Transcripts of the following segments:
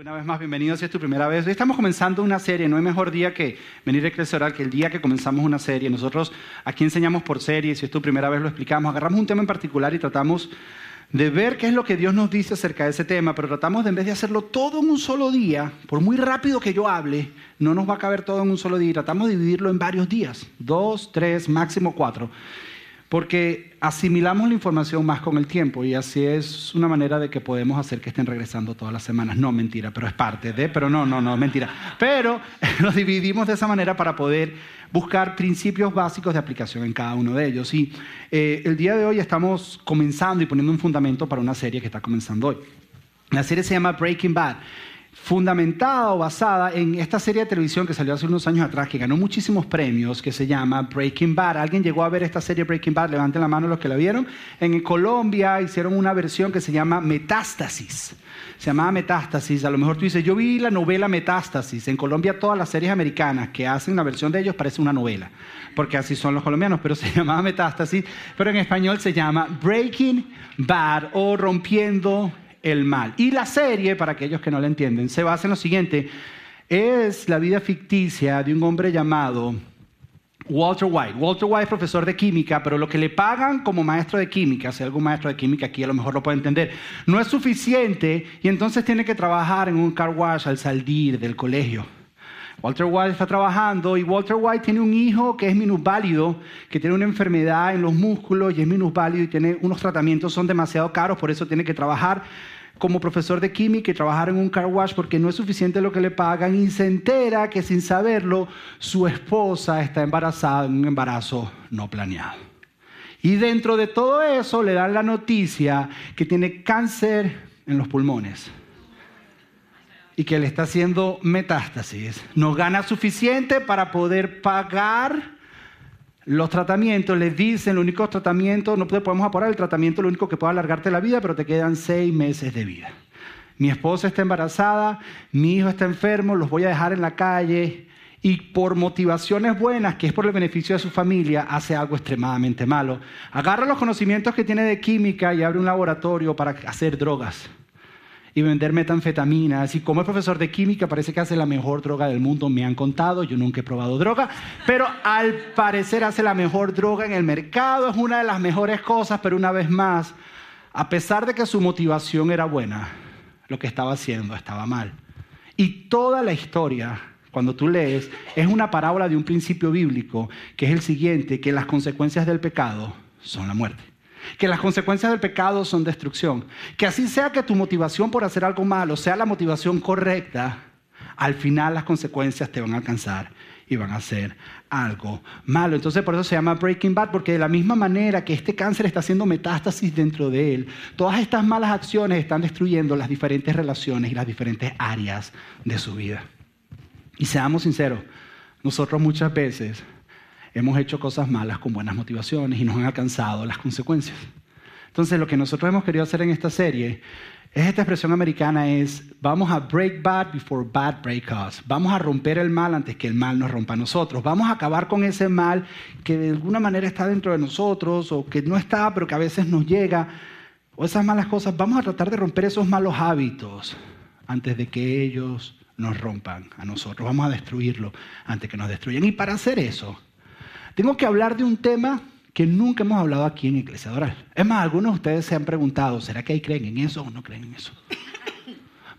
Una vez más, bienvenidos si es tu primera vez. Hoy estamos comenzando una serie, no hay mejor día que venir a Oral que el día que comenzamos una serie. Nosotros aquí enseñamos por serie, si es tu primera vez lo explicamos, agarramos un tema en particular y tratamos de ver qué es lo que Dios nos dice acerca de ese tema, pero tratamos de en vez de hacerlo todo en un solo día, por muy rápido que yo hable, no nos va a caber todo en un solo día, tratamos de dividirlo en varios días, dos, tres, máximo cuatro porque asimilamos la información más con el tiempo y así es una manera de que podemos hacer que estén regresando todas las semanas. No, mentira, pero es parte de, pero no, no, no, mentira. Pero lo dividimos de esa manera para poder buscar principios básicos de aplicación en cada uno de ellos. Y eh, el día de hoy estamos comenzando y poniendo un fundamento para una serie que está comenzando hoy. La serie se llama Breaking Bad fundamentada o basada en esta serie de televisión que salió hace unos años atrás, que ganó muchísimos premios, que se llama Breaking Bad. ¿Alguien llegó a ver esta serie Breaking Bad? Levanten la mano los que la vieron. En Colombia hicieron una versión que se llama Metástasis. Se llamaba Metástasis. A lo mejor tú dices, yo vi la novela Metástasis. En Colombia todas las series americanas que hacen una versión de ellos parece una novela, porque así son los colombianos, pero se llamaba Metástasis. Pero en español se llama Breaking Bad o Rompiendo el mal. Y la serie, para aquellos que no la entienden, se basa en lo siguiente. Es la vida ficticia de un hombre llamado Walter White. Walter White es profesor de química, pero lo que le pagan como maestro de química, si algún maestro de química aquí a lo mejor lo puede entender, no es suficiente y entonces tiene que trabajar en un car wash al salir del colegio. Walter White está trabajando y Walter White tiene un hijo que es minusválido, que tiene una enfermedad en los músculos y es minusválido y tiene unos tratamientos, son demasiado caros, por eso tiene que trabajar como profesor de química y trabajar en un car wash porque no es suficiente lo que le pagan y se entera que sin saberlo su esposa está embarazada en un embarazo no planeado. Y dentro de todo eso le dan la noticia que tiene cáncer en los pulmones y que le está haciendo metástasis. No gana suficiente para poder pagar los tratamientos les dicen, el único tratamiento, no podemos apurar el tratamiento, lo único que puede alargarte la vida, pero te quedan seis meses de vida. Mi esposa está embarazada, mi hijo está enfermo, los voy a dejar en la calle y por motivaciones buenas, que es por el beneficio de su familia, hace algo extremadamente malo. Agarra los conocimientos que tiene de química y abre un laboratorio para hacer drogas y vender metanfetaminas. Y como es profesor de química, parece que hace la mejor droga del mundo, me han contado, yo nunca he probado droga, pero al parecer hace la mejor droga en el mercado, es una de las mejores cosas, pero una vez más, a pesar de que su motivación era buena, lo que estaba haciendo estaba mal. Y toda la historia, cuando tú lees, es una parábola de un principio bíblico, que es el siguiente, que las consecuencias del pecado son la muerte que las consecuencias del pecado son destrucción. Que así sea que tu motivación por hacer algo malo sea la motivación correcta, al final las consecuencias te van a alcanzar y van a ser algo malo. Entonces por eso se llama Breaking Bad, porque de la misma manera que este cáncer está haciendo metástasis dentro de él, todas estas malas acciones están destruyendo las diferentes relaciones y las diferentes áreas de su vida. Y seamos sinceros, nosotros muchas veces hemos hecho cosas malas con buenas motivaciones y nos han alcanzado las consecuencias. Entonces, lo que nosotros hemos querido hacer en esta serie es esta expresión americana es vamos a break bad before bad break us. Vamos a romper el mal antes que el mal nos rompa a nosotros. Vamos a acabar con ese mal que de alguna manera está dentro de nosotros o que no está, pero que a veces nos llega o esas malas cosas. Vamos a tratar de romper esos malos hábitos antes de que ellos nos rompan a nosotros. Vamos a destruirlo antes que nos destruyan. Y para hacer eso, tengo que hablar de un tema que nunca hemos hablado aquí en Iglesia Doral. Es más, algunos de ustedes se han preguntado, ¿será que ahí creen en eso o no creen en eso?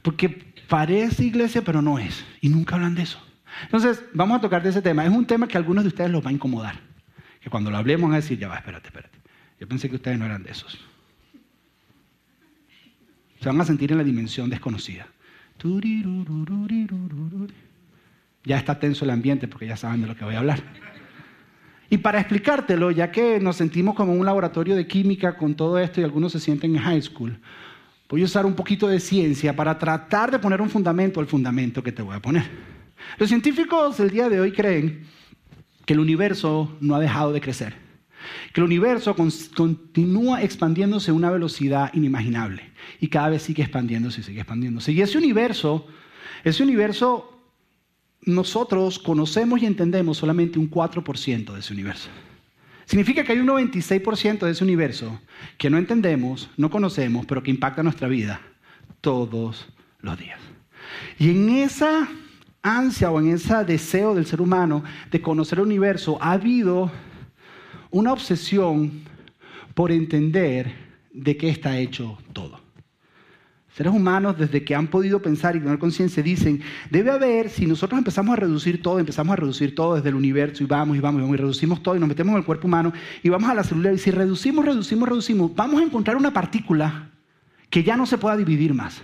Porque parece iglesia, pero no es. Y nunca hablan de eso. Entonces, vamos a tocar de ese tema. Es un tema que a algunos de ustedes los va a incomodar. Que cuando lo hablemos van a decir, ya va, espérate, espérate. Yo pensé que ustedes no eran de esos. Se van a sentir en la dimensión desconocida. Ya está tenso el ambiente porque ya saben de lo que voy a hablar. Y para explicártelo, ya que nos sentimos como un laboratorio de química con todo esto y algunos se sienten en high school, voy a usar un poquito de ciencia para tratar de poner un fundamento al fundamento que te voy a poner. Los científicos del día de hoy creen que el universo no ha dejado de crecer, que el universo continúa expandiéndose a una velocidad inimaginable y cada vez sigue expandiéndose y sigue expandiéndose. Y ese universo, ese universo nosotros conocemos y entendemos solamente un 4% de ese universo. Significa que hay un 96% de ese universo que no entendemos, no conocemos, pero que impacta nuestra vida todos los días. Y en esa ansia o en ese deseo del ser humano de conocer el universo ha habido una obsesión por entender de qué está hecho todo. Seres humanos, desde que han podido pensar y tener conciencia, dicen, debe haber, si nosotros empezamos a reducir todo, empezamos a reducir todo desde el universo y vamos y vamos y vamos y reducimos todo y nos metemos en el cuerpo humano y vamos a la célula y si reducimos, reducimos, reducimos, vamos a encontrar una partícula que ya no se pueda dividir más.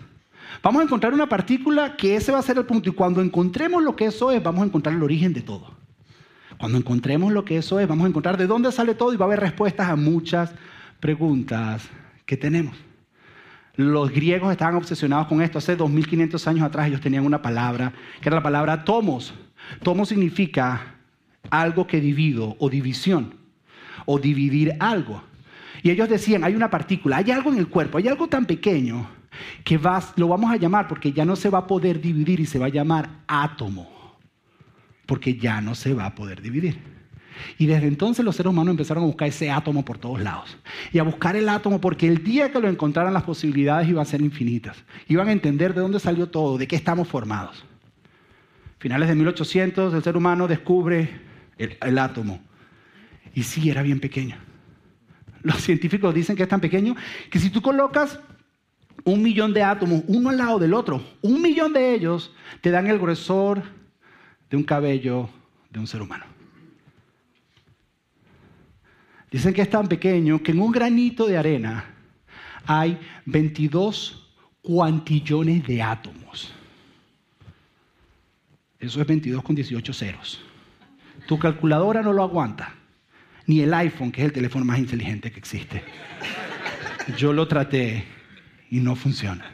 Vamos a encontrar una partícula que ese va a ser el punto y cuando encontremos lo que eso es, vamos a encontrar el origen de todo. Cuando encontremos lo que eso es, vamos a encontrar de dónde sale todo y va a haber respuestas a muchas preguntas que tenemos. Los griegos estaban obsesionados con esto. Hace 2500 años atrás ellos tenían una palabra, que era la palabra tomos. Tomos significa algo que divido o división, o dividir algo. Y ellos decían, hay una partícula, hay algo en el cuerpo, hay algo tan pequeño que lo vamos a llamar porque ya no se va a poder dividir y se va a llamar átomo, porque ya no se va a poder dividir. Y desde entonces los seres humanos empezaron a buscar ese átomo por todos lados. Y a buscar el átomo porque el día que lo encontraran las posibilidades iban a ser infinitas. Iban a entender de dónde salió todo, de qué estamos formados. Finales de 1800 el ser humano descubre el, el átomo. Y sí, era bien pequeño. Los científicos dicen que es tan pequeño que si tú colocas un millón de átomos uno al lado del otro, un millón de ellos te dan el gruesor de un cabello de un ser humano. Dicen que es tan pequeño que en un granito de arena hay 22 cuantillones de átomos. Eso es 22 con 18 ceros. Tu calculadora no lo aguanta. Ni el iPhone, que es el teléfono más inteligente que existe. Yo lo traté y no funciona.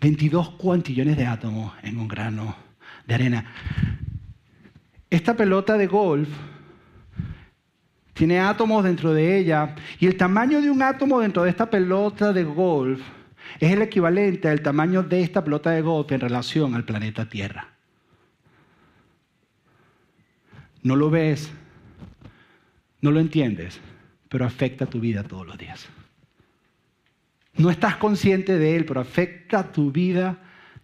22 cuantillones de átomos en un grano de arena. Esta pelota de golf tiene átomos dentro de ella y el tamaño de un átomo dentro de esta pelota de golf es el equivalente al tamaño de esta pelota de golf en relación al planeta Tierra. No lo ves, no lo entiendes, pero afecta tu vida todos los días. No estás consciente de él, pero afecta tu vida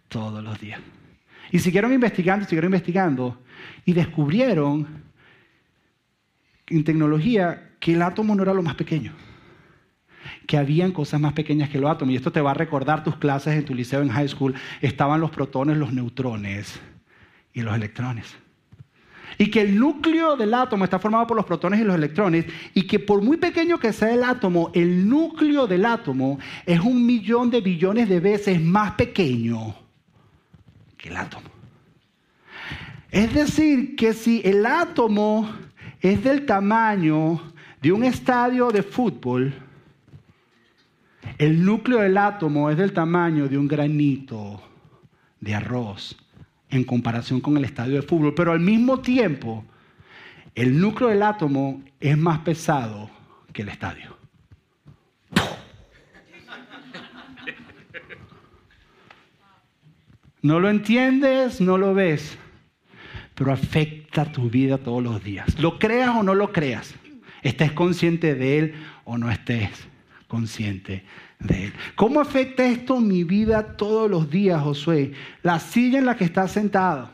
todos los días. Y siguieron investigando, siguieron investigando y descubrieron en tecnología que el átomo no era lo más pequeño, que habían cosas más pequeñas que el átomo. Y esto te va a recordar tus clases en tu liceo en high school. Estaban los protones, los neutrones y los electrones. Y que el núcleo del átomo está formado por los protones y los electrones, y que por muy pequeño que sea el átomo, el núcleo del átomo es un millón de billones de veces más pequeño que el átomo. Es decir, que si el átomo es del tamaño de un estadio de fútbol, el núcleo del átomo es del tamaño de un granito de arroz en comparación con el estadio de fútbol, pero al mismo tiempo el núcleo del átomo es más pesado que el estadio. No lo entiendes, no lo ves pero afecta tu vida todos los días. Lo creas o no lo creas, estés consciente de él o no estés consciente de él. ¿Cómo afecta esto mi vida todos los días, Josué? La silla en la que estás sentado.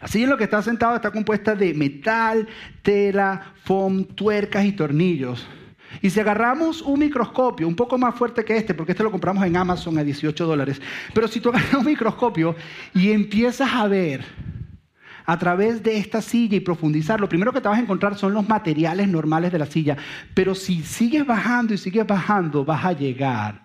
La silla en la que estás sentado está compuesta de metal, tela, foam, tuercas y tornillos. Y si agarramos un microscopio, un poco más fuerte que este, porque este lo compramos en Amazon a 18 dólares, pero si tú agarras un microscopio y empiezas a ver a través de esta silla y profundizar, lo primero que te vas a encontrar son los materiales normales de la silla. Pero si sigues bajando y sigues bajando, vas a llegar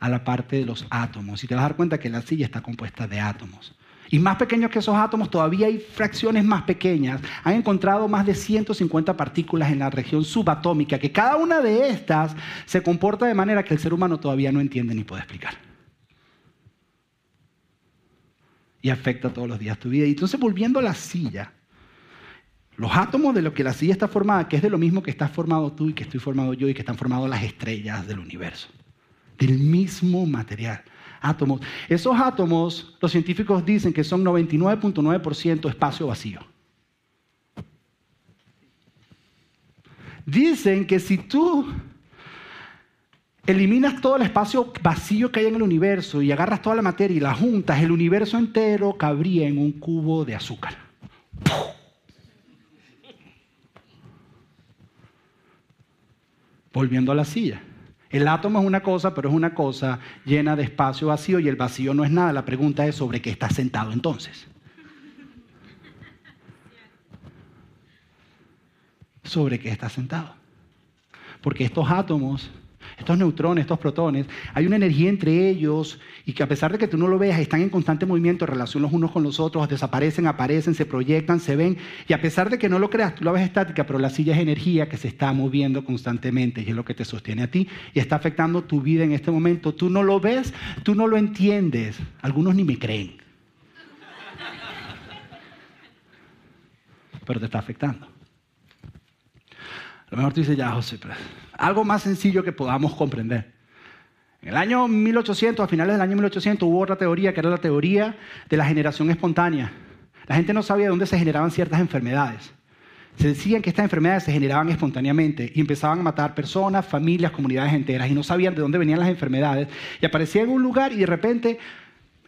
a la parte de los átomos. Y te vas a dar cuenta que la silla está compuesta de átomos. Y más pequeños que esos átomos, todavía hay fracciones más pequeñas. Han encontrado más de 150 partículas en la región subatómica, que cada una de estas se comporta de manera que el ser humano todavía no entiende ni puede explicar. Y afecta todos los días tu vida. Y entonces volviendo a la silla, los átomos de lo que la silla está formada, que es de lo mismo que estás formado tú y que estoy formado yo y que están formados las estrellas del universo, del mismo material. Átomos. Esos átomos, los científicos dicen que son 99.9% espacio vacío. Dicen que si tú eliminas todo el espacio vacío que hay en el universo y agarras toda la materia y la juntas, el universo entero cabría en un cubo de azúcar. Volviendo a la silla. El átomo es una cosa, pero es una cosa llena de espacio vacío y el vacío no es nada. La pregunta es sobre qué está sentado entonces. Sobre qué está sentado. Porque estos átomos estos neutrones, estos protones, hay una energía entre ellos y que a pesar de que tú no lo veas, están en constante movimiento en relación los unos con los otros, desaparecen, aparecen, se proyectan, se ven. Y a pesar de que no lo creas, tú lo ves estática, pero la silla es energía que se está moviendo constantemente y es lo que te sostiene a ti y está afectando tu vida en este momento. Tú no lo ves, tú no lo entiendes. Algunos ni me creen. Pero te está afectando. A lo mejor tú dices, ya, José, pero algo más sencillo que podamos comprender. En el año 1800, a finales del año 1800, hubo otra teoría que era la teoría de la generación espontánea. La gente no sabía de dónde se generaban ciertas enfermedades. Se decían que estas enfermedades se generaban espontáneamente y empezaban a matar personas, familias, comunidades enteras y no sabían de dónde venían las enfermedades. Y aparecía en un lugar y de repente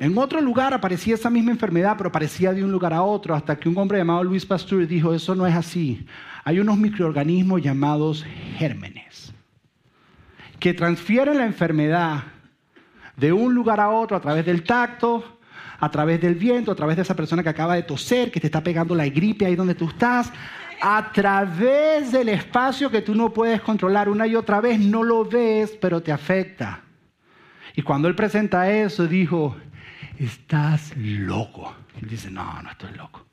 en otro lugar aparecía esa misma enfermedad, pero aparecía de un lugar a otro, hasta que un hombre llamado Luis Pasteur dijo, eso no es así. Hay unos microorganismos llamados gérmenes que transfieren la enfermedad de un lugar a otro a través del tacto, a través del viento, a través de esa persona que acaba de toser, que te está pegando la gripe ahí donde tú estás, a través del espacio que tú no puedes controlar una y otra vez, no lo ves, pero te afecta. Y cuando él presenta eso, dijo, estás loco. Él dice, no, no estoy loco.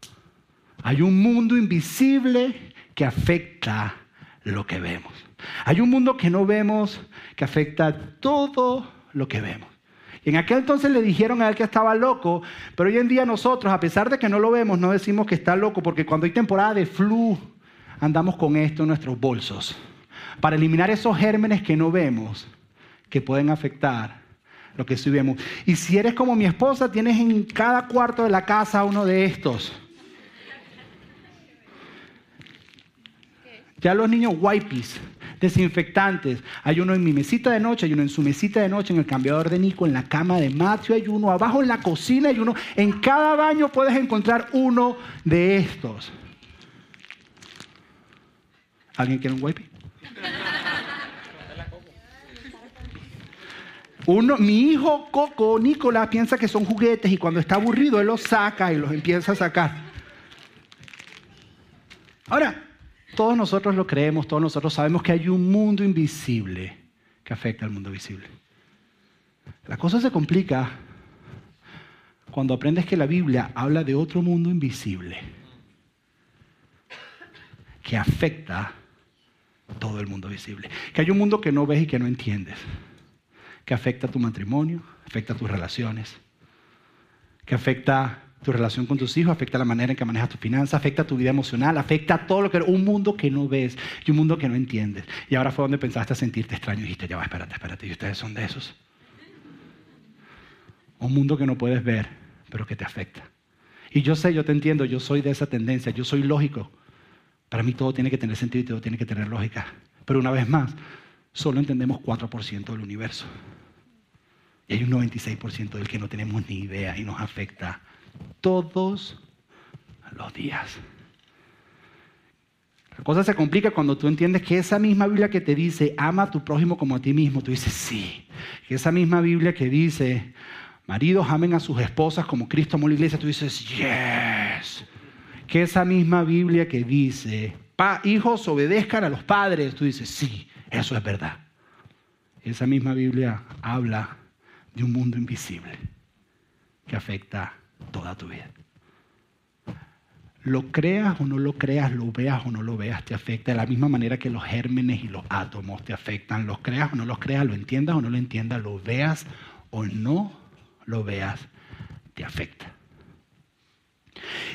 Hay un mundo invisible que afecta lo que vemos. Hay un mundo que no vemos que afecta todo lo que vemos. Y en aquel entonces le dijeron a él que estaba loco, pero hoy en día nosotros, a pesar de que no lo vemos, no decimos que está loco, porque cuando hay temporada de flu, andamos con esto en nuestros bolsos, para eliminar esos gérmenes que no vemos, que pueden afectar lo que sí vemos. Y si eres como mi esposa, tienes en cada cuarto de la casa uno de estos. Ya los niños wipes, desinfectantes. Hay uno en mi mesita de noche, hay uno en su mesita de noche, en el cambiador de Nico, en la cama de Matthew hay uno, abajo en la cocina hay uno. En cada baño puedes encontrar uno de estos. ¿Alguien quiere un wipe? Uno, mi hijo Coco, Nicolás, piensa que son juguetes y cuando está aburrido él los saca y los empieza a sacar. Ahora, todos nosotros lo creemos, todos nosotros sabemos que hay un mundo invisible que afecta al mundo visible. La cosa se complica cuando aprendes que la Biblia habla de otro mundo invisible que afecta todo el mundo visible. Que hay un mundo que no ves y que no entiendes que afecta tu matrimonio, afecta tus relaciones, que afecta tu relación con tus hijos, afecta la manera en que manejas tu finanzas, afecta tu vida emocional, afecta todo lo que un mundo que no ves y un mundo que no entiendes. Y ahora fue donde pensaste sentirte extraño y dijiste, ya va, espérate, espérate, y ustedes son de esos. Un mundo que no puedes ver, pero que te afecta. Y yo sé, yo te entiendo, yo soy de esa tendencia, yo soy lógico. Para mí todo tiene que tener sentido y todo tiene que tener lógica. Pero una vez más, solo entendemos 4% del universo. Y hay un 96% del que no tenemos ni idea y nos afecta todos los días. La cosa se complica cuando tú entiendes que esa misma Biblia que te dice, ama a tu prójimo como a ti mismo, tú dices, sí. Que esa misma Biblia que dice, maridos amen a sus esposas como Cristo amó la iglesia, tú dices, yes. Que esa misma Biblia que dice, hijos obedezcan a los padres, tú dices, sí, eso es verdad. Esa misma Biblia habla de un mundo invisible que afecta toda tu vida. Lo creas o no lo creas, lo veas o no lo veas, te afecta de la misma manera que los gérmenes y los átomos te afectan. Los creas o no los creas, lo entiendas o no lo entiendas, lo veas o no lo veas, te afecta.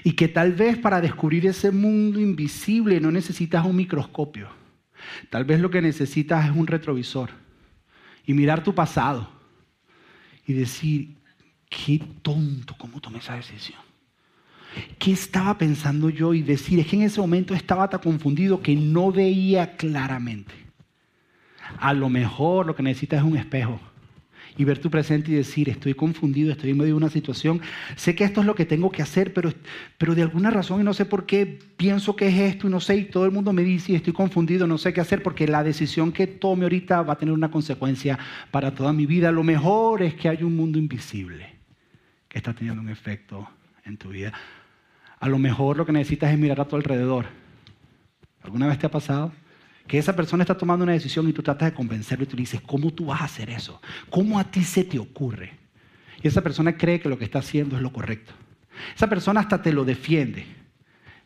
Y que tal vez para descubrir ese mundo invisible no necesitas un microscopio. Tal vez lo que necesitas es un retrovisor y mirar tu pasado y decir, qué tonto, ¿cómo tomé esa decisión? ¿Qué estaba pensando yo? Y decir, es que en ese momento estaba tan confundido que no veía claramente. A lo mejor lo que necesitas es un espejo y ver tu presente y decir, estoy confundido, estoy en medio de una situación, sé que esto es lo que tengo que hacer, pero, pero de alguna razón y no sé por qué pienso que es esto y no sé, y todo el mundo me dice estoy confundido, no sé qué hacer, porque la decisión que tome ahorita va a tener una consecuencia para toda mi vida. Lo mejor es que hay un mundo invisible está teniendo un efecto en tu vida. A lo mejor lo que necesitas es mirar a tu alrededor. ¿Alguna vez te ha pasado? que esa persona está tomando una decisión y tú tratas de convencerlo y tú dices, ¿cómo tú vas a hacer eso? ¿Cómo a ti se te ocurre? Y esa persona cree que lo que está haciendo es lo correcto. Esa persona hasta te lo defiende.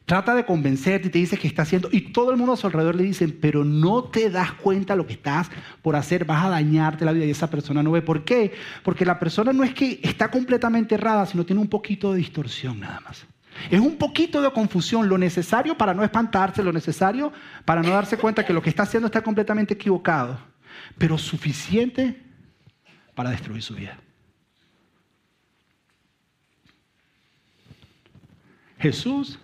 Trata de convencerte y te dice que está haciendo, y todo el mundo a su alrededor le dicen, pero no te das cuenta lo que estás por hacer, vas a dañarte la vida y esa persona no ve. ¿Por qué? Porque la persona no es que está completamente errada, sino tiene un poquito de distorsión nada más. Es un poquito de confusión, lo necesario para no espantarse, lo necesario para no darse cuenta que lo que está haciendo está completamente equivocado, pero suficiente para destruir su vida. Jesús,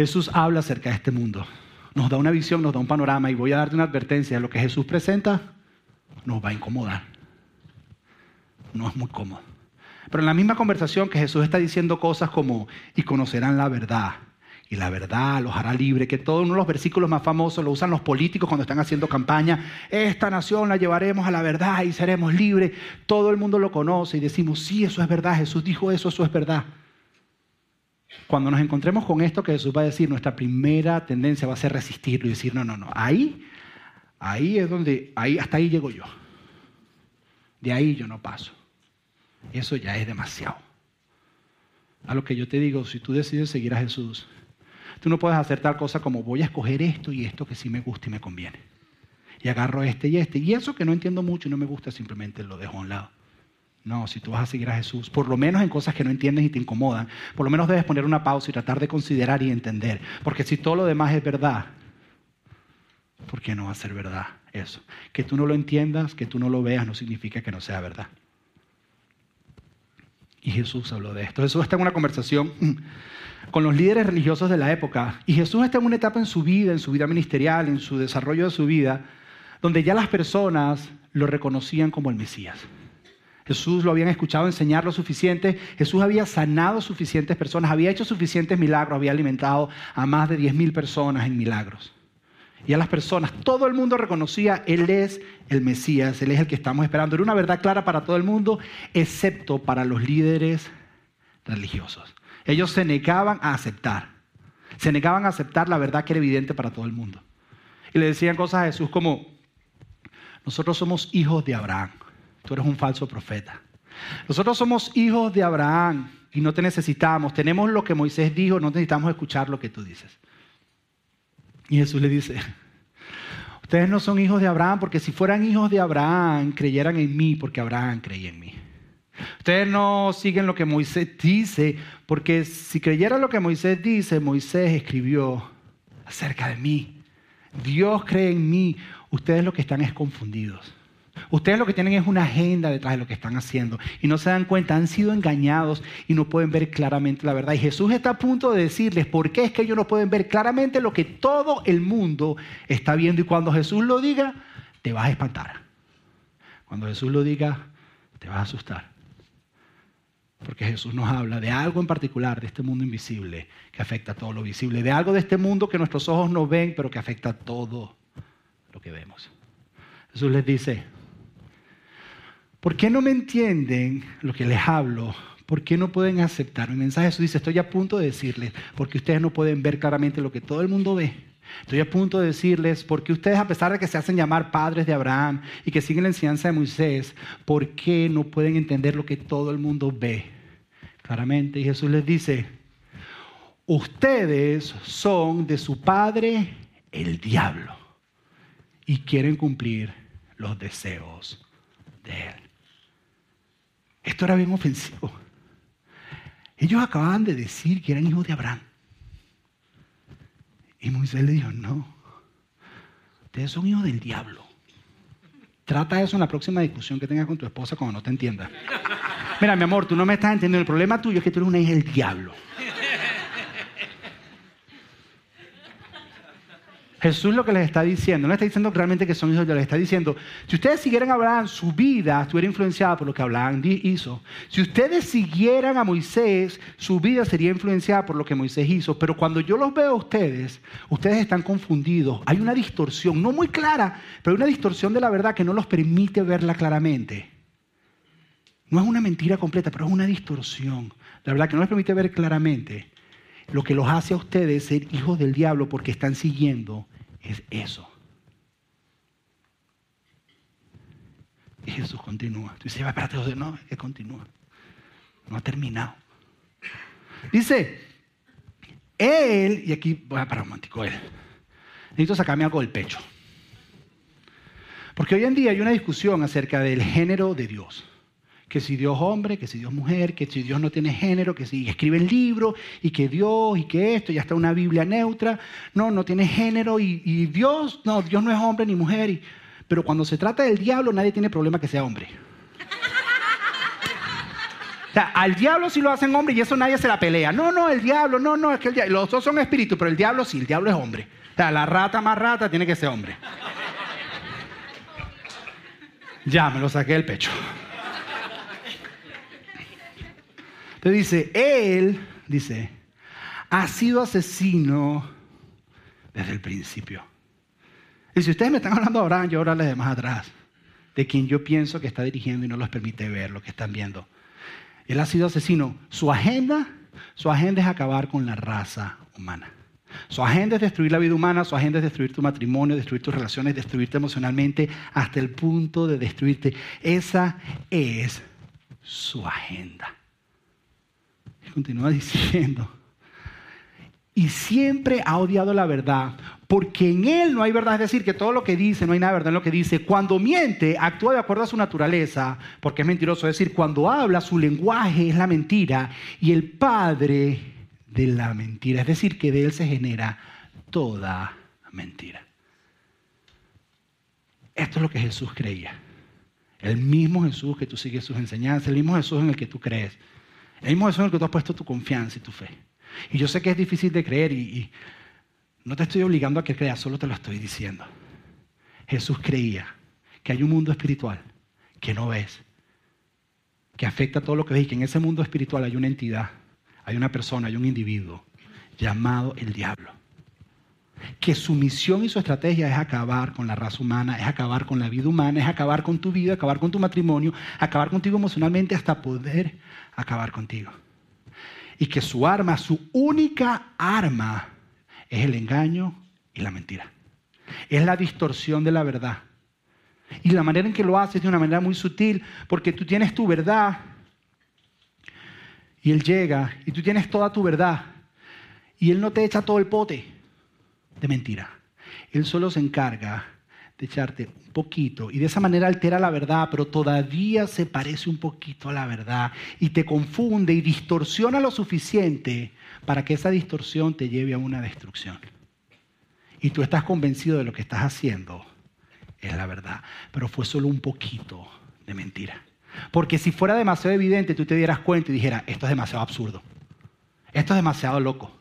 Jesús habla acerca de este mundo, nos da una visión, nos da un panorama y voy a darte una advertencia, lo que Jesús presenta nos va a incomodar, no es muy cómodo. Pero en la misma conversación que Jesús está diciendo cosas como, y conocerán la verdad, y la verdad los hará libre, que todos uno de los versículos más famosos lo usan los políticos cuando están haciendo campaña, esta nación la llevaremos a la verdad y seremos libres, todo el mundo lo conoce y decimos, sí, eso es verdad, Jesús dijo eso, eso es verdad. Cuando nos encontremos con esto que Jesús va a decir, nuestra primera tendencia va a ser resistirlo y decir, no, no, no, ahí, ahí es donde, ahí, hasta ahí llego yo. De ahí yo no paso. Eso ya es demasiado. A lo que yo te digo, si tú decides seguir a Jesús, tú no puedes hacer tal cosa como voy a escoger esto y esto que sí me gusta y me conviene. Y agarro este y este. Y eso que no entiendo mucho y no me gusta, simplemente lo dejo a un lado. No, si tú vas a seguir a Jesús, por lo menos en cosas que no entiendes y te incomodan, por lo menos debes poner una pausa y tratar de considerar y entender. Porque si todo lo demás es verdad, ¿por qué no va a ser verdad eso? Que tú no lo entiendas, que tú no lo veas, no significa que no sea verdad. Y Jesús habló de esto. Jesús está en una conversación con los líderes religiosos de la época. Y Jesús está en una etapa en su vida, en su vida ministerial, en su desarrollo de su vida, donde ya las personas lo reconocían como el Mesías. Jesús lo habían escuchado enseñar lo suficiente, Jesús había sanado suficientes personas, había hecho suficientes milagros, había alimentado a más de 10.000 personas en milagros y a las personas. Todo el mundo reconocía, Él es el Mesías, Él es el que estamos esperando. Era una verdad clara para todo el mundo, excepto para los líderes religiosos. Ellos se negaban a aceptar, se negaban a aceptar la verdad que era evidente para todo el mundo. Y le decían cosas a Jesús como, nosotros somos hijos de Abraham, tú eres un falso profeta. Nosotros somos hijos de Abraham y no te necesitamos, tenemos lo que Moisés dijo, no necesitamos escuchar lo que tú dices. Y Jesús le dice, ustedes no son hijos de Abraham porque si fueran hijos de Abraham, creyeran en mí porque Abraham creía en mí. Ustedes no siguen lo que Moisés dice porque si creyeran lo que Moisés dice, Moisés escribió acerca de mí. Dios cree en mí. Ustedes lo que están es confundidos. Ustedes lo que tienen es una agenda detrás de lo que están haciendo y no se dan cuenta, han sido engañados y no pueden ver claramente la verdad. Y Jesús está a punto de decirles por qué es que ellos no pueden ver claramente lo que todo el mundo está viendo. Y cuando Jesús lo diga, te vas a espantar. Cuando Jesús lo diga, te vas a asustar. Porque Jesús nos habla de algo en particular, de este mundo invisible que afecta a todo lo visible, de algo de este mundo que nuestros ojos no ven, pero que afecta a todo lo que vemos. Jesús les dice, ¿Por qué no me entienden lo que les hablo? ¿Por qué no pueden aceptar mi mensaje? Jesús dice, estoy a punto de decirles, porque ustedes no pueden ver claramente lo que todo el mundo ve. Estoy a punto de decirles, porque ustedes, a pesar de que se hacen llamar padres de Abraham y que siguen la enseñanza de Moisés, ¿por qué no pueden entender lo que todo el mundo ve claramente? Y Jesús les dice, ustedes son de su padre el diablo y quieren cumplir los deseos de él. Esto era bien ofensivo. Ellos acababan de decir que eran hijos de Abraham. Y Moisés le dijo, no, ustedes son hijos del diablo. Trata eso en la próxima discusión que tengas con tu esposa cuando no te entienda. Mira, mi amor, tú no me estás entendiendo. El problema tuyo es que tú eres una hija del diablo. Jesús lo que les está diciendo, no está diciendo realmente que son hijos de les está diciendo, si ustedes siguieran a Abraham, su vida estuviera influenciada por lo que Abraham hizo. Si ustedes siguieran a Moisés, su vida sería influenciada por lo que Moisés hizo. Pero cuando yo los veo a ustedes, ustedes están confundidos. Hay una distorsión, no muy clara, pero hay una distorsión de la verdad que no los permite verla claramente. No es una mentira completa, pero es una distorsión. La verdad que no les permite ver claramente lo que los hace a ustedes ser hijos del diablo porque están siguiendo es eso. Jesús continúa. Tú dices, espérate, José, no, que continúa. No ha terminado. Dice, él, y aquí voy a parar un momentico, él. Necesito sacarme algo del pecho. Porque hoy en día hay una discusión acerca del género de Dios que si Dios hombre, que si Dios mujer, que si Dios no tiene género, que si escribe el libro y que Dios y que esto, ya está una Biblia neutra, no, no tiene género y, Dios, no, Dios no es hombre ni mujer. pero cuando se trata del diablo, nadie tiene problema que sea hombre. O sea, al diablo sí lo hacen hombre y eso nadie se la pelea. No, no, el diablo, no, no, es que el diablo, los dos son espíritus, pero el diablo sí, el diablo es hombre. O sea, la rata más rata tiene que ser hombre. Ya, me lo saqué del pecho. Entonces dice, él, dice, ha sido asesino desde el principio. Y si ustedes me están hablando ahora, yo ahora les de más atrás, de quien yo pienso que está dirigiendo y no los permite ver lo que están viendo. Él ha sido asesino. Su agenda, su agenda es acabar con la raza humana. Su agenda es destruir la vida humana, su agenda es destruir tu matrimonio, destruir tus relaciones, destruirte emocionalmente hasta el punto de destruirte. Esa es su agenda continúa diciendo, y siempre ha odiado la verdad, porque en él no hay verdad, es decir, que todo lo que dice, no hay nada de verdad en lo que dice. Cuando miente, actúa de acuerdo a su naturaleza, porque es mentiroso, es decir, cuando habla, su lenguaje es la mentira y el padre de la mentira, es decir, que de él se genera toda mentira. Esto es lo que Jesús creía. El mismo Jesús que tú sigues sus enseñanzas, el mismo Jesús en el que tú crees. El mismo en el que tú has puesto tu confianza y tu fe. Y yo sé que es difícil de creer y, no te estoy obligando a que creas, solo te lo estoy diciendo. Jesús creía que hay un mundo espiritual que no ves, que afecta a todo lo que ves y que en ese mundo espiritual hay una entidad, hay una persona, hay un individuo llamado el diablo. Que su misión y su estrategia es acabar con la raza humana, es acabar con la vida humana, es acabar con tu vida, acabar con tu matrimonio, acabar contigo emocionalmente hasta poder acabar contigo. Y que su arma, su única arma, es el engaño y la mentira. Es la distorsión de la verdad. Y la manera en que lo hace es de una manera muy sutil, porque tú tienes tu verdad y él llega y tú tienes toda tu verdad y él no te echa todo el pote de mentira. Él solo se encarga de echarte un poquito y de esa manera altera la verdad, pero todavía se parece un poquito a la verdad y te confunde y distorsiona lo suficiente para que esa distorsión te lleve a una destrucción. Y tú estás convencido de lo que estás haciendo es la verdad, pero fue solo un poquito de mentira. Porque si fuera demasiado evidente, tú te dieras cuenta y dijeras, esto es demasiado absurdo, esto es demasiado loco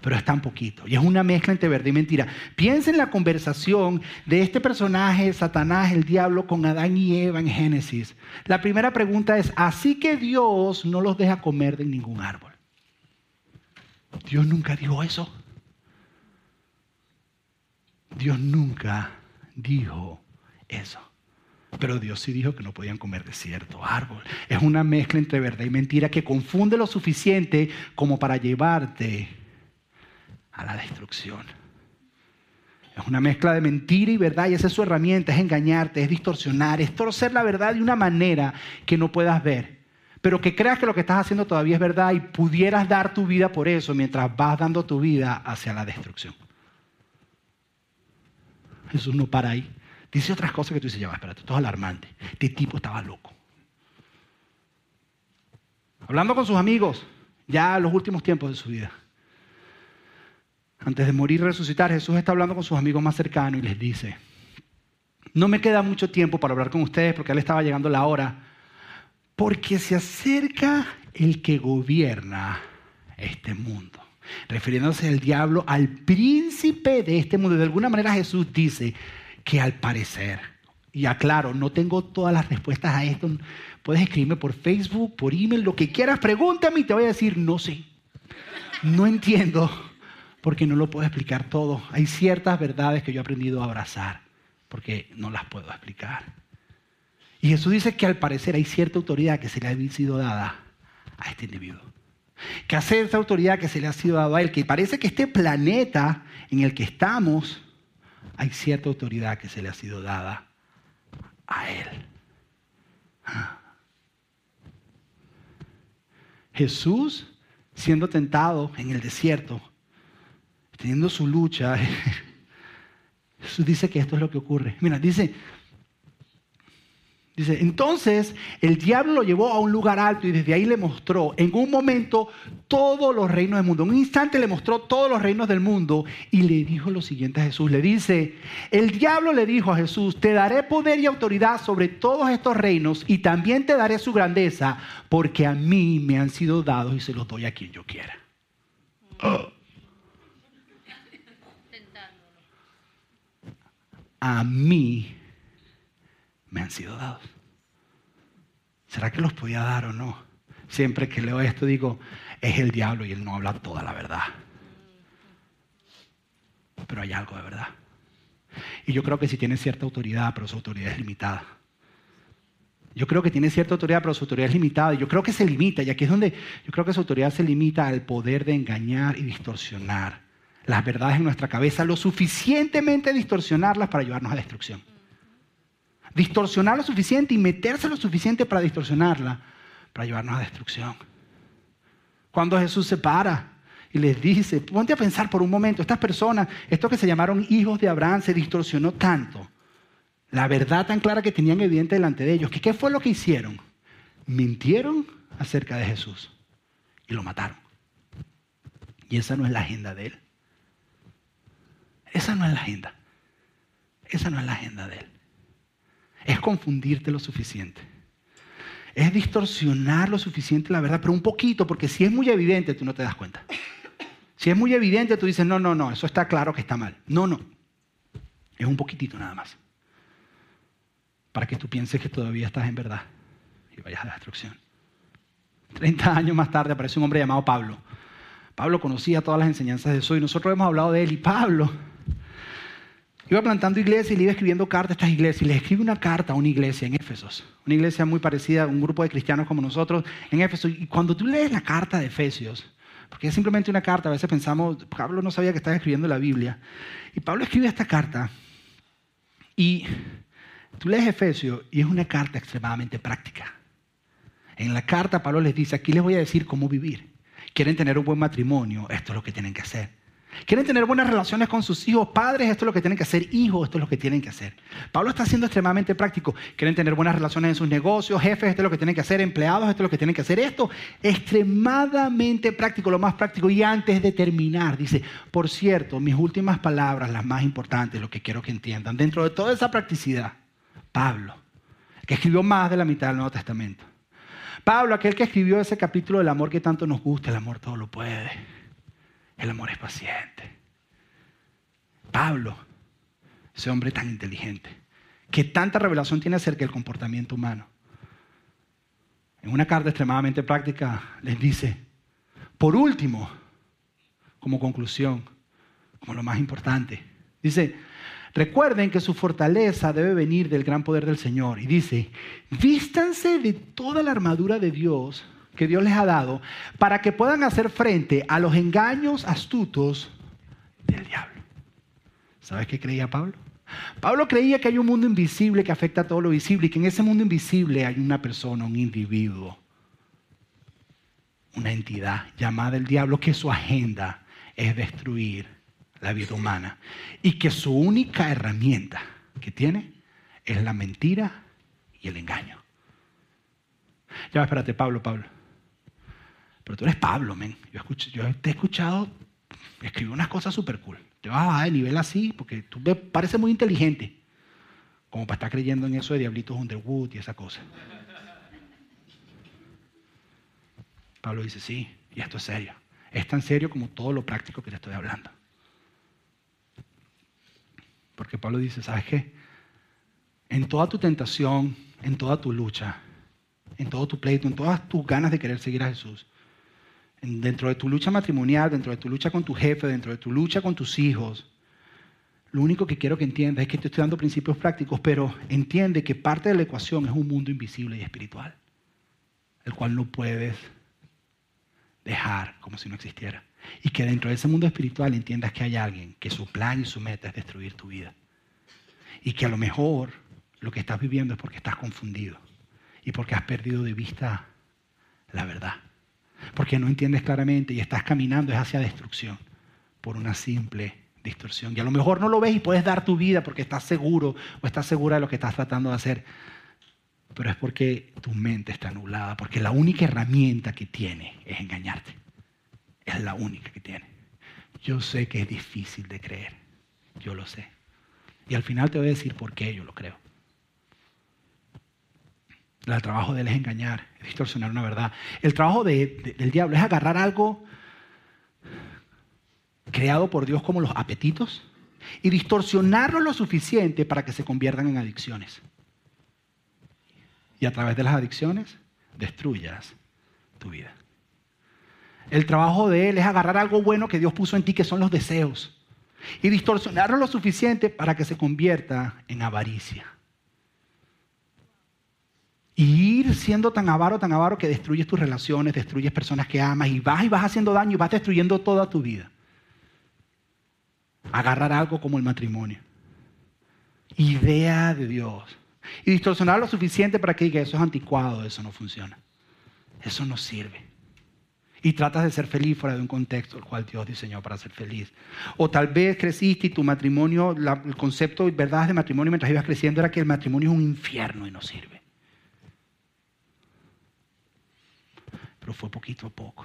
pero es tan poquito. Y es una mezcla entre verdad y mentira. Piensa en la conversación de este personaje, Satanás, el diablo, con Adán y Eva en Génesis. La primera pregunta es, así que Dios no los deja comer de ningún árbol. Dios nunca dijo eso. Dios nunca dijo eso. Pero Dios sí dijo que no podían comer de cierto árbol. Es una mezcla entre verdad y mentira que confunde lo suficiente como para llevarte a la destrucción. Es una mezcla de mentira y verdad y esa es su herramienta, es engañarte, es distorsionar, es torcer la verdad de una manera que no puedas ver, pero que creas que lo que estás haciendo todavía es verdad y pudieras dar tu vida por eso mientras vas dando tu vida hacia la destrucción. Jesús no para ahí. Dice otras cosas que tú dices, ya va, espérate, esto es alarmante. Este tipo estaba loco. Hablando con sus amigos, ya en los últimos tiempos de su vida antes de morir y resucitar, Jesús está hablando con sus amigos más cercanos y les dice, no me queda mucho tiempo para hablar con ustedes porque él estaba llegando la hora, porque se acerca el que gobierna este mundo. refiriéndose al diablo, al príncipe de este mundo. De alguna manera Jesús dice que al parecer, y aclaro, no tengo todas las respuestas a esto, puedes escribirme por Facebook, por email, lo que quieras, pregúntame y te voy a decir, no sé, no entiendo, porque no lo puedo explicar todo. Hay ciertas verdades que yo he aprendido a abrazar, porque no las puedo explicar. Y Jesús dice que al parecer hay cierta autoridad que se le ha sido dada a este individuo que hace esa autoridad que se le ha sido dado a él, que parece que este planeta en el que estamos, hay cierta autoridad que se le ha sido dada a él. Jesús, siendo tentado en el desierto, teniendo su lucha, Jesús dice que esto es lo que ocurre. Mira, dice, Dice, entonces el diablo lo llevó a un lugar alto y desde ahí le mostró en un momento todos los reinos del mundo. En un instante le mostró todos los reinos del mundo y le dijo lo siguiente a Jesús. Le dice, el diablo le dijo a Jesús, te daré poder y autoridad sobre todos estos reinos y también te daré su grandeza porque a mí me han sido dados y se los doy a quien yo quiera. A mí me han sido dados. ¿Será que los podía dar o no? Siempre que leo esto digo, es el diablo y él no habla toda la verdad. Pero hay algo de verdad. Y yo creo que sí tiene cierta autoridad, pero su autoridad es limitada. Yo creo que tiene cierta autoridad, pero su autoridad es limitada. Y yo creo que se limita, y aquí es donde yo creo que su autoridad se limita al poder de engañar y distorsionar las verdades en nuestra cabeza, lo suficientemente distorsionarlas para llevarnos a destrucción distorsionar lo suficiente y meterse lo suficiente para distorsionarla, para llevarnos a destrucción. Cuando Jesús se para y les dice, ponte a pensar por un momento, estas personas, estos que se llamaron hijos de Abraham, se distorsionó tanto. La verdad tan clara que tenían evidente delante de ellos, que qué fue lo que hicieron? Mintieron acerca de Jesús y lo mataron. Y esa no es la agenda de él. Esa no es la agenda. Esa no es la agenda de él es confundirte lo suficiente. Es distorsionar lo suficiente la verdad, pero un poquito, porque si es muy evidente, tú no te das cuenta. Si es muy evidente, tú dices, no, no, no, eso está claro que está mal. No, no. Es un poquitito nada más. Para que tú pienses que todavía estás en verdad y vayas a la destrucción. Treinta años más tarde aparece un hombre llamado Pablo. Pablo conocía todas las enseñanzas de eso y nosotros hemos hablado de él. Y Pablo Iba plantando iglesias y le iba escribiendo cartas a estas iglesias. Y le escribe una carta a una iglesia en Éfesos. Una iglesia muy parecida a un grupo de cristianos como nosotros en Éfeso. Y cuando tú lees la carta de Efesios, porque es simplemente una carta, a veces pensamos, Pablo no sabía que estaba escribiendo la Biblia. Y Pablo escribe esta carta. Y tú lees Efesios y es una carta extremadamente práctica. En la carta Pablo les dice, aquí les voy a decir cómo vivir. Quieren tener un buen matrimonio, esto es lo que tienen que hacer. Quieren tener buenas relaciones con sus hijos, padres, esto es lo que tienen que hacer, hijos, esto es lo que tienen que hacer. Pablo está siendo extremadamente práctico. Quieren tener buenas relaciones en sus negocios, jefes, esto es lo que tienen que hacer, empleados, esto es lo que tienen que hacer. Esto extremadamente práctico, lo más práctico. Y antes de terminar, dice, por cierto, mis últimas palabras, las más importantes, lo que quiero que entiendan, dentro de toda esa practicidad, Pablo, que escribió más de la mitad del Nuevo Testamento. Pablo, aquel que escribió ese capítulo del amor que tanto nos gusta, el amor todo lo puede el amor es paciente. Pablo, ese hombre tan inteligente, que tanta revelación tiene acerca del comportamiento humano. En una carta extremadamente práctica les dice, por último, como conclusión, como lo más importante, dice, recuerden que su fortaleza debe venir del gran poder del Señor. Y dice, vístanse de toda la armadura de Dios que Dios les ha dado para que puedan hacer frente a los engaños astutos del diablo. ¿Sabes qué creía Pablo? Pablo creía que hay un mundo invisible que afecta a todo lo visible y que en ese mundo invisible hay una persona, un individuo, una entidad llamada el diablo que su agenda es destruir la vida humana y que su única herramienta que tiene es la mentira y el engaño. Ya, espérate, Pablo, Pablo. Pero tú eres Pablo, men. Yo, te he escuchado escribir unas cosas súper cool. Te vas a bajar de nivel así porque tú me pareces muy inteligente. Como para estar creyendo en eso de Diablitos Underwood y esa cosa. Pablo dice, sí, y esto es serio. es tan serio como todo lo práctico que te estoy hablando. Porque Pablo dice, ¿sabes qué? En toda tu tentación, en toda tu lucha, en todo tu pleito, en todas tus ganas de querer seguir a Jesús, dentro de tu lucha matrimonial, dentro de tu lucha con tu jefe, dentro de tu lucha con tus hijos, lo único que quiero que entiendas es que te estoy dando principios prácticos, pero entiende que parte de la ecuación es un mundo invisible y espiritual, el cual no puedes dejar como si no existiera. Y que dentro de ese mundo espiritual entiendas que hay alguien que su plan y su meta es destruir tu vida. Y que a lo mejor lo que estás viviendo es porque estás confundido y porque has perdido de vista la verdad. Porque no entiendes claramente y estás caminando es hacia destrucción por una simple distorsión. Y a lo mejor no lo ves y puedes dar tu vida porque estás seguro o estás segura de lo que estás tratando de hacer. Pero es porque tu mente está anulada, porque la única herramienta que tiene es engañarte. Es la única que tiene. Yo sé que es difícil de creer. Yo lo sé. Y al final te voy a decir por qué yo lo creo. El trabajo de él es engañar, es distorsionar una verdad. El trabajo del diablo es agarrar algo creado por Dios como los apetitos y distorsionarlo lo suficiente para que se conviertan en adicciones. Y a través de las adicciones destruyas tu vida. El trabajo de Él es agarrar algo bueno que Dios puso en ti, que son los deseos, y distorsionarlo lo suficiente para que se convierta en avaricia. Y ir siendo tan avaro, tan avaro que destruyes tus relaciones, destruyes personas que amas y vas y vas haciendo daño y vas destruyendo toda tu vida. Agarrar algo como el matrimonio. Idea de Dios. Y distorsionar lo suficiente para que diga, eso es anticuado, eso no funciona. Eso no sirve y tratas de ser feliz fuera de un contexto el cual Dios diseñó para ser feliz. O tal vez creciste y tu matrimonio, el concepto y verdades de matrimonio mientras ibas creciendo era que el matrimonio es un infierno y no sirve. Pero fue poquito a poco.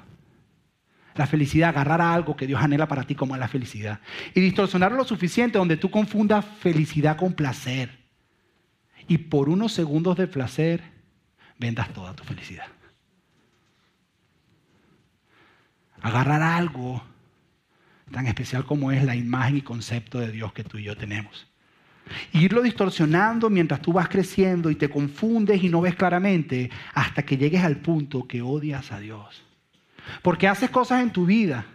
La felicidad, agarrar algo que Dios anhela para ti como es la felicidad. Y distorsionarlo lo suficiente donde tú confundas felicidad con placer. Y por unos segundos de placer vendas toda tu felicidad. agarrar algo tan especial como es la imagen y concepto de Dios que tú y yo tenemos. Irlo distorsionando mientras tú vas creciendo y te confundes y no ves claramente hasta que llegues al punto que odias a Dios. Porque haces cosas en tu vida.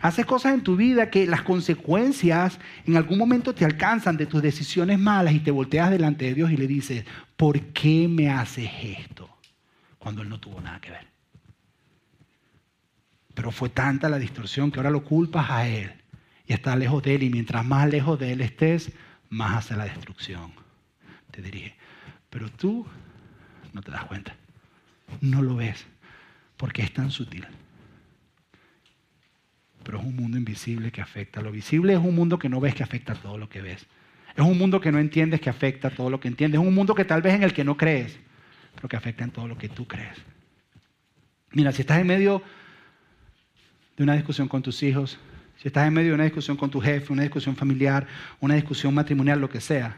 Haces cosas en tu vida que las consecuencias en algún momento te alcanzan de tus decisiones malas y te volteas delante de Dios y le dices, ¿por qué me haces esto? Cuando Él no tuvo nada que ver. Pero fue tanta la distorsión que ahora lo culpas a Él y estás lejos de Él. Y mientras más lejos de Él estés, más hace la destrucción. Te dirige. Pero tú no te das cuenta. No lo ves porque es tan sutil. Pero es un mundo invisible que afecta. Lo visible es un mundo que no ves que afecta a todo lo que ves. Es un mundo que no entiendes que afecta a todo lo que entiendes. Es un mundo que tal vez en el que no crees, pero que afecta en todo lo que tú crees. Mira, si estás en medio de una discusión con tus hijos, si estás en medio de una discusión con tu jefe, una discusión familiar, una discusión matrimonial, lo que sea,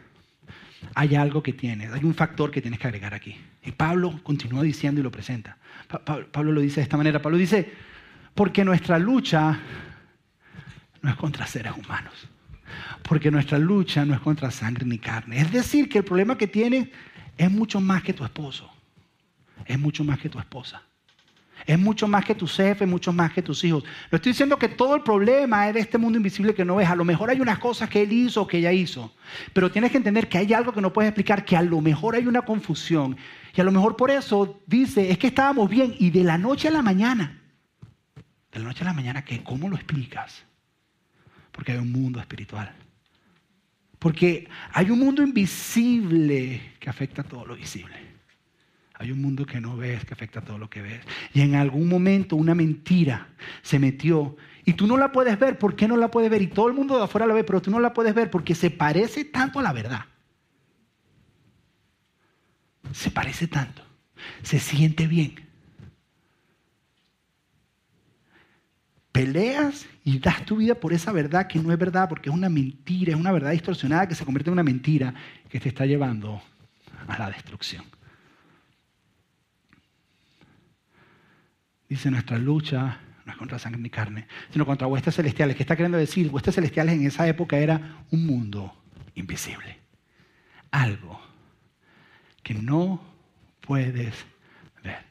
hay algo que tienes, hay un factor que tienes que agregar aquí. Y Pablo continúa diciendo y lo presenta. Pablo lo dice de esta manera. Pablo dice, porque nuestra lucha no es contra seres humanos. Porque nuestra lucha no es contra sangre ni carne. Es decir, que el problema que tienes es mucho más que tu esposo. Es mucho más que tu esposa. Es mucho más que tu jefe, mucho más que tus hijos. No estoy diciendo que todo el problema es de este mundo invisible que no ves. A lo mejor hay unas cosas que él hizo o que ella hizo. Pero tienes que entender que hay algo que no puedes explicar, que a lo mejor hay una confusión. Y a lo mejor por eso dice, es que estábamos bien y de la noche a la mañana. De la noche a la mañana, ¿qué? ¿Cómo lo explicas? Porque hay un mundo espiritual. Porque hay un mundo invisible que afecta a todo lo visible. Hay un mundo que no ves, que afecta a todo lo que ves. Y en algún momento una mentira se metió y tú no la puedes ver. ¿Por qué no la puedes ver? Y todo el mundo de afuera la ve, pero tú no la puedes ver porque se parece tanto a la verdad. Se parece tanto. Se siente bien. Peleas y das tu vida por esa verdad que no es verdad porque es una mentira, es una verdad distorsionada que se convierte en una mentira que te está llevando a la destrucción. Dice, nuestra lucha no es contra sangre ni carne, sino contra huestes celestiales. ¿Qué está queriendo decir? Huestes celestiales en esa época era un mundo invisible. Algo que no puedes ver.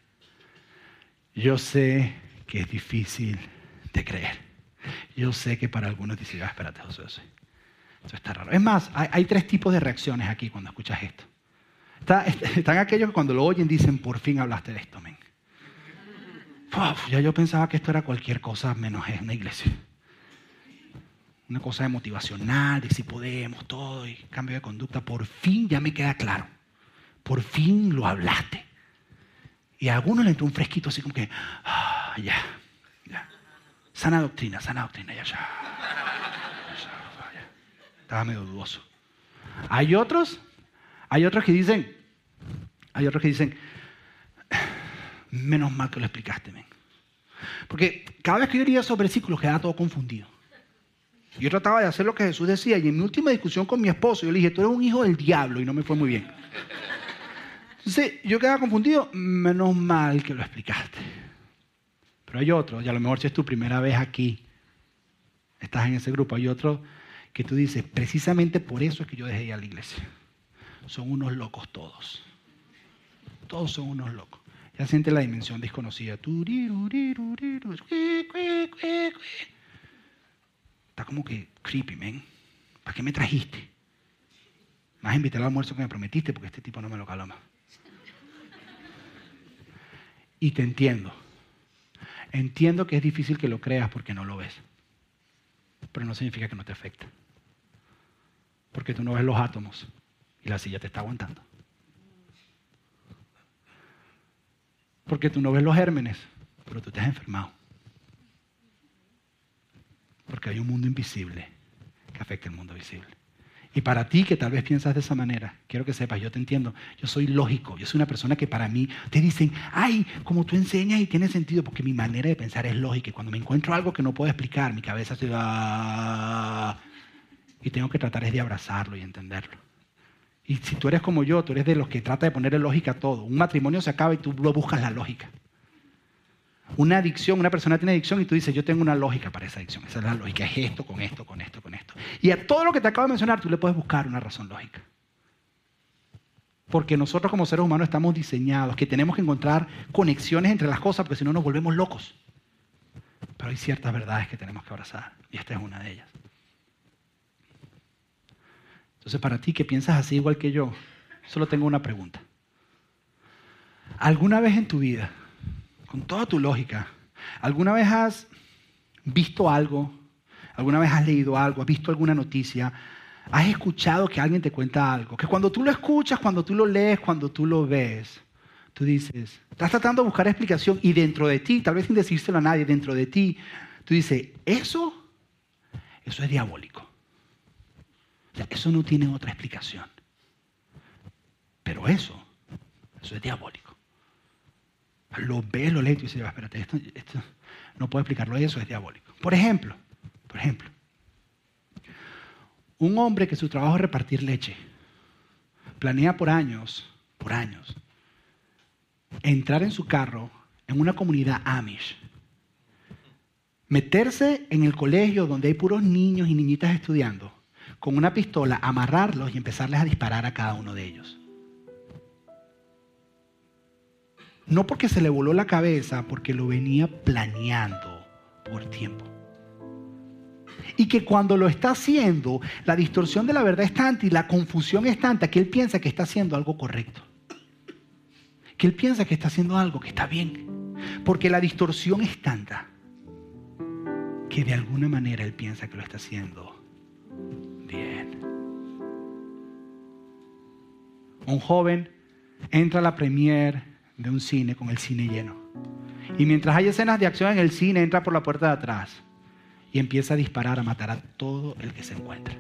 Yo sé que es difícil de creer. Yo sé que para algunos dicen, ah, espérate, José, eso está raro. Es más, hay, tres tipos de reacciones aquí cuando escuchas esto. están aquellos que cuando lo oyen dicen, por fin hablaste de esto, men. Ya yo pensaba que esto era cualquier cosa menos una iglesia. Una cosa de motivacional, de si podemos, todo, y cambio de conducta. Por fin ya me queda claro. Por fin lo hablaste. Y a algunos le entró un fresquito así como que, ah, ya, ya. Sana doctrina, sana doctrina, ya, ya. Estaba medio dudoso. Hay otros, hay otros que dicen, hay otros que dicen, menos mal que lo explicaste. Porque cada vez que yo leía esos versículos quedaba todo confundido. Yo trataba de hacer lo que Jesús decía y en mi última discusión con mi esposo yo le dije, tú eres un hijo del diablo y no me fue muy bien. Entonces yo quedaba confundido, menos mal que lo explicaste. Pero hay otros, y a lo mejor si es tu primera vez aquí, estás en ese grupo, hay otros que tú dices, precisamente por eso es que yo dejé ir a la iglesia. Son unos locos todos. Todos son unos locos. Ya siente la dimensión desconocida. Está como que creepy, man. ¿Para qué me trajiste? Más invitar al almuerzo que me prometiste porque este tipo no me lo caloma. Y te entiendo. Entiendo que es difícil que lo creas porque no lo ves. Pero no significa que no te afecte porque tú no ves los átomos y la silla te está aguantando. Porque tú no ves los gérmenes, pero tú te has enfermado. Porque hay un mundo invisible que afecta el mundo visible. Y para ti que tal vez piensas de esa manera, quiero que sepas, yo te entiendo, yo soy lógico, yo soy una persona que para mí te dicen, ay, como tú enseñas y tiene sentido, porque mi manera de pensar es lógica. Y cuando me encuentro algo que no puedo explicar, mi cabeza se va y tengo que tratar de abrazarlo y entenderlo. Y si tú eres como yo, tú eres de los que trata de ponerle lógica a todo. Un matrimonio se acaba y tú lo buscas la lógica. Una adicción, una persona tiene adicción y tú dices, yo tengo una lógica para esa adicción. Esa es la lógica, es esto, con esto, con esto, con esto. Y a todo lo que te acabo de mencionar, tú le puedes buscar una razón lógica. Porque nosotros como seres humanos estamos diseñados, que tenemos que encontrar conexiones entre las cosas, porque si no nos volvemos locos. Pero hay ciertas verdades que tenemos que abrazar, y esta es una de ellas. Entonces, para ti que piensas así igual que yo, solo tengo una pregunta. ¿Alguna vez en tu vida, con toda tu lógica, alguna vez has visto algo, alguna vez has leído algo, has visto alguna noticia, has escuchado que alguien te cuenta algo, que cuando tú lo escuchas, cuando tú lo lees, cuando tú lo ves, tú dices, estás tratando de buscar explicación y dentro de ti, tal vez sin decírselo a nadie, dentro de ti, tú dices, eso, eso es diabólico eso no tiene otra explicación. Pero eso, eso es diabólico. Lo ves, lo lees y dices, espérate, esto, esto no puedo explicarlo, eso es diabólico. Por ejemplo, por ejemplo, un hombre que su trabajo es repartir leche, planea por años, por años, entrar en su carro en una comunidad Amish, meterse en el colegio donde hay puros niños y niñitas estudiando con una pistola, amarrarlos y empezarles a disparar a cada uno de ellos. No porque se le voló la cabeza, porque lo venía planeando por tiempo. Y que cuando lo está haciendo, la distorsión de la verdad es tanta y la confusión es tanta que él piensa que está haciendo algo correcto. Que él piensa que está haciendo algo que está bien. Porque la distorsión es tanta que de alguna manera él piensa que lo está haciendo bien. Un joven entra a la premier de un cine con el cine lleno. Y mientras hay escenas de acción en el cine, entra por la puerta de atrás y empieza a disparar, a matar a todo el que se encuentra.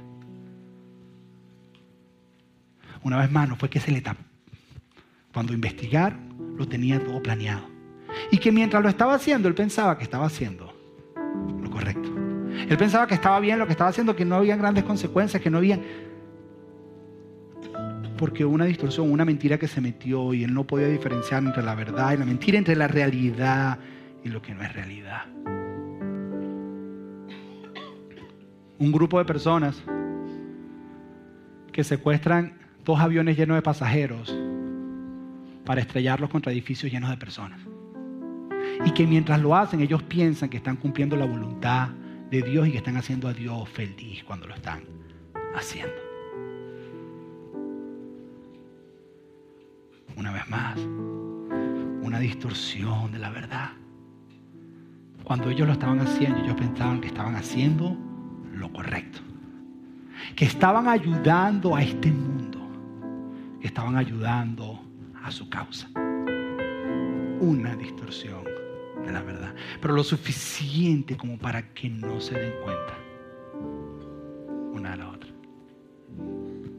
Una vez más, no fue que se le tapó. Cuando investigar, lo tenía todo planeado. Y que mientras lo estaba haciendo, él pensaba que estaba haciendo lo correcto. Él pensaba que estaba bien lo que estaba haciendo, que no había grandes consecuencias, que no había... Porque una distorsión, una mentira que se metió y él no podía diferenciar entre la verdad y la mentira, entre la realidad y lo que no es realidad. un grupo de personas que secuestran dos aviones llenos de pasajeros para estrellarlos contra edificios llenos de personas. Y que mientras lo hacen ellos piensan que están cumpliendo la voluntad de Dios y que están haciendo a Dios feliz cuando lo están haciendo. Una vez más, una distorsión de la verdad. Cuando ellos lo estaban haciendo, ellos pensaban que estaban haciendo lo correcto. Que estaban ayudando a este mundo. Que estaban ayudando a su causa. Una distorsión la verdad. Pero lo suficiente como para que no se den cuenta una de la otra.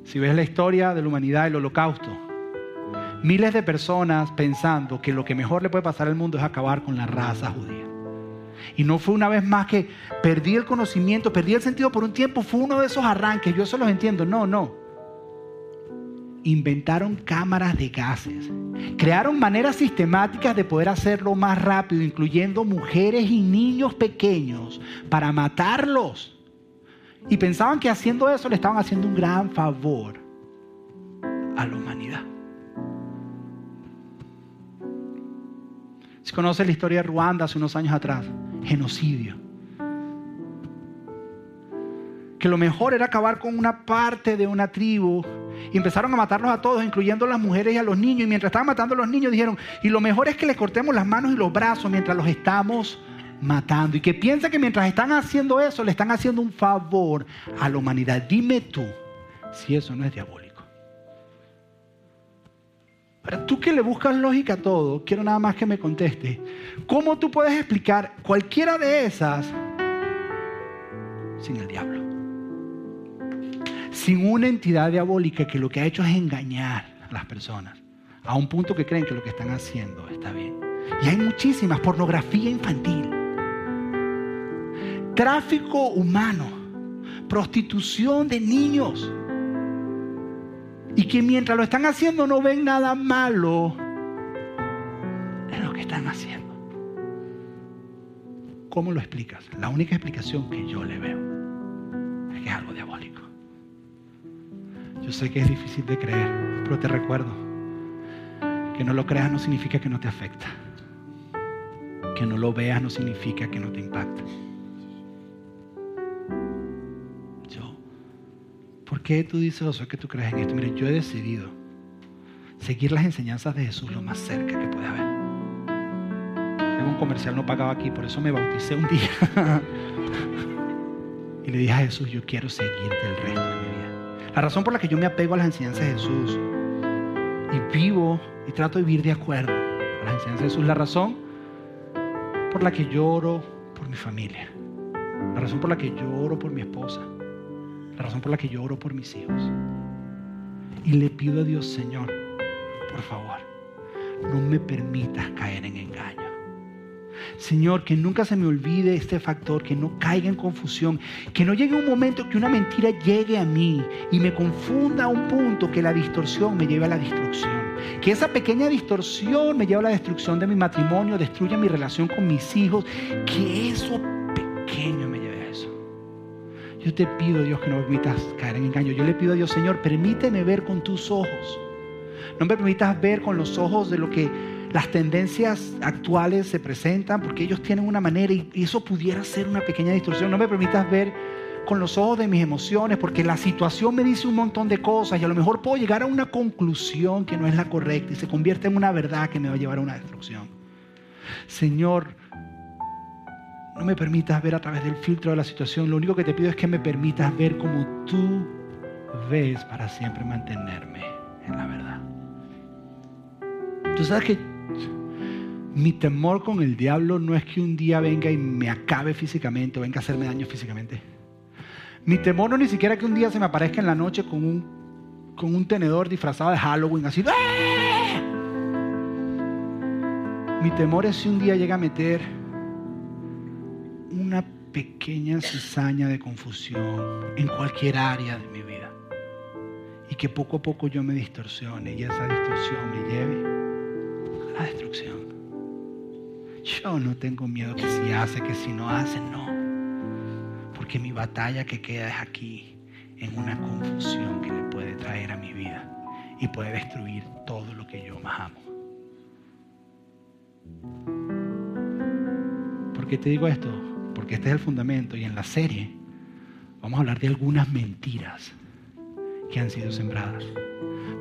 Si ves la historia de la humanidad, el holocausto, miles de personas pensando que lo que mejor le puede pasar al mundo es acabar con la raza judía. Y no fue una vez más que perdí el conocimiento, perdí el sentido por un tiempo, fue uno de esos arranques, yo eso los entiendo, no, no. Inventaron cámaras de gases, crearon maneras sistemáticas de poder hacerlo más rápido, incluyendo mujeres y niños pequeños, para matarlos. Y pensaban que haciendo eso le estaban haciendo un gran favor a la humanidad. Si conoce la historia de Ruanda hace unos años atrás, genocidio. Que lo mejor era acabar con una parte de una tribu. Y empezaron a matarlos a todos, incluyendo a las mujeres y a los niños. Y mientras estaban matando a los niños, dijeron, y lo mejor es que le cortemos las manos y los brazos mientras los estamos matando. Y que piensa que mientras están haciendo eso, le están haciendo un favor a la humanidad. Dime tú si eso no es diabólico. Pero tú que le buscas lógica a todo, quiero nada más que me conteste. ¿Cómo tú puedes explicar cualquiera de esas sin el diablo? Sin una entidad diabólica que lo que ha hecho es engañar a las personas a un punto que creen que lo que están haciendo está bien. Y hay muchísimas, pornografía infantil, tráfico humano, prostitución de niños y que mientras lo están haciendo no ven nada malo en lo que están haciendo. ¿Cómo lo explicas? La única explicación que yo le veo es que es algo diabólico. Yo sé que es difícil de creer, pero te recuerdo que no lo creas no significa que no te afecta. Que no lo veas no significa que no te impacta. ¿Por qué tú dices, Josué, que tú crees en esto? Mire, yo he decidido seguir las enseñanzas de Jesús lo más cerca que puede haber. Tengo un comercial no pagado aquí, por eso me bauticé un día. y le dije a Jesús, yo quiero seguirte el resto. La razón por la que yo me apego a las enseñanzas de Jesús y vivo y trato de vivir de acuerdo a las enseñanzas de Jesús, la razón por la que lloro por mi familia, la razón por la que lloro por mi esposa, la razón por la que yo oro por mis hijos. Y le pido a Dios, Señor, por favor, no me permitas caer en engaño. Señor, que nunca se me olvide este factor, que no caiga en confusión, que no llegue un momento que una mentira llegue a mí y me confunda a un punto que la distorsión me lleve a la destrucción. Que esa pequeña distorsión me lleve a la destrucción de mi matrimonio, destruya mi relación con mis hijos, que eso pequeño me lleve yo te pido, Dios, que no me permitas caer en engaño. Yo le pido a Dios, Señor, permíteme ver con tus ojos. No me permitas ver con los ojos de lo que las tendencias actuales se presentan, porque ellos tienen una manera y eso pudiera ser una pequeña distorsión. No me permitas ver con los ojos de mis emociones, porque la situación me dice un montón de cosas y a lo mejor puedo llegar a una conclusión que no es la correcta y se convierte en una verdad que me va a llevar a una destrucción. Señor, no me permitas ver a través del filtro de la situación. Lo único que te pido es que me permitas ver como tú ves para siempre mantenerme en la verdad. Tú sabes que mi temor con el diablo no es que un día venga y me acabe físicamente o venga a hacerme daño físicamente. Mi temor no es ni siquiera que un día se me aparezca en la noche con un, con un tenedor disfrazado de Halloween, así. ¡Ah! Mi temor es si un día llega a meter una pequeña cizaña de confusión en cualquier área de mi vida. Y que poco a poco yo me distorsione y esa distorsión me lleve destrucción. Yo no tengo miedo que si hace, que si no hace, no. Porque mi batalla que queda es aquí, en una confusión que le puede traer a mi vida y puede destruir todo lo que yo más amo. ¿Por qué te digo esto? Porque este es el fundamento y en la serie vamos a hablar de algunas mentiras que han sido sembradas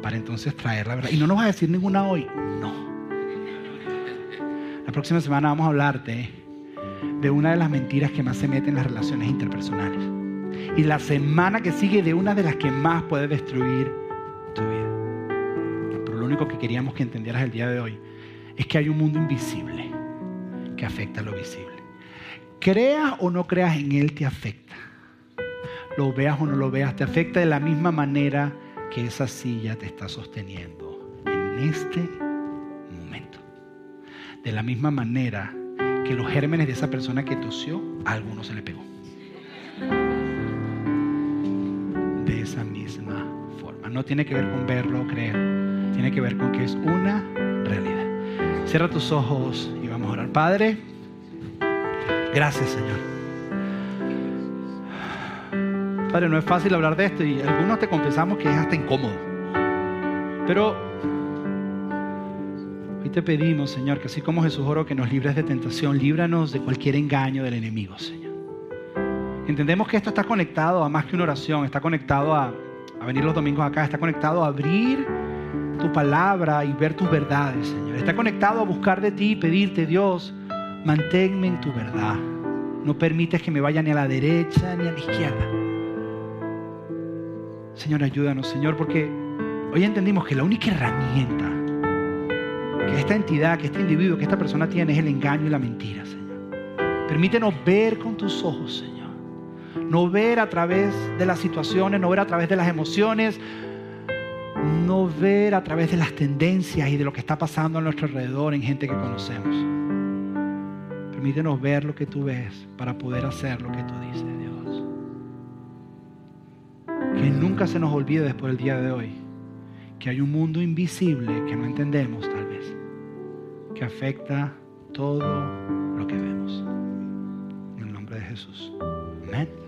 para entonces traer la verdad. Y no nos va a decir ninguna hoy, no. La próxima semana vamos a hablarte de una de las mentiras que más se meten en las relaciones interpersonales. Y la semana que sigue de una de las que más puede destruir tu vida. Pero lo único que queríamos que entendieras el día de hoy es que hay un mundo invisible que afecta a lo visible. Creas o no creas en él, te afecta. Lo veas o no lo veas, te afecta de la misma manera que esa silla te está sosteniendo en este. De la misma manera que los gérmenes de esa persona que tosió, a alguno se le pegó. De esa misma forma. No tiene que ver con verlo o creer. Tiene que ver con que es una realidad. Cierra tus ojos y vamos a orar. Padre, gracias Señor. Padre, no es fácil hablar de esto y algunos te confesamos que es hasta incómodo. Pero hoy te pedimos, Señor, que así como Jesús oro que nos libres de tentación, líbranos de cualquier engaño del enemigo, Señor. Entendemos que esto está conectado a más que una oración, está conectado a, a venir los domingos acá, está conectado a abrir tu palabra y ver tus verdades, Señor. Está conectado a buscar de ti y pedirte, Dios, manténme en tu verdad. No permites que me vaya ni a la derecha ni a la izquierda. Señor, ayúdanos, Señor, porque hoy entendimos que la única herramienta esta entidad, que este individuo, que esta persona tiene es el engaño y la mentira, Señor. Permítenos ver con tus ojos, Señor. No ver a través de las situaciones, no ver a través de las emociones, no ver a través de las tendencias y de lo que está pasando a nuestro alrededor en gente que conocemos. Permítenos ver lo que tú ves para poder hacer lo que tú dices, Dios. Que nunca se nos olvide después del día de hoy que hay un mundo invisible que no entendemos que afecta todo lo que vemos. En el nombre de Jesús. Amén.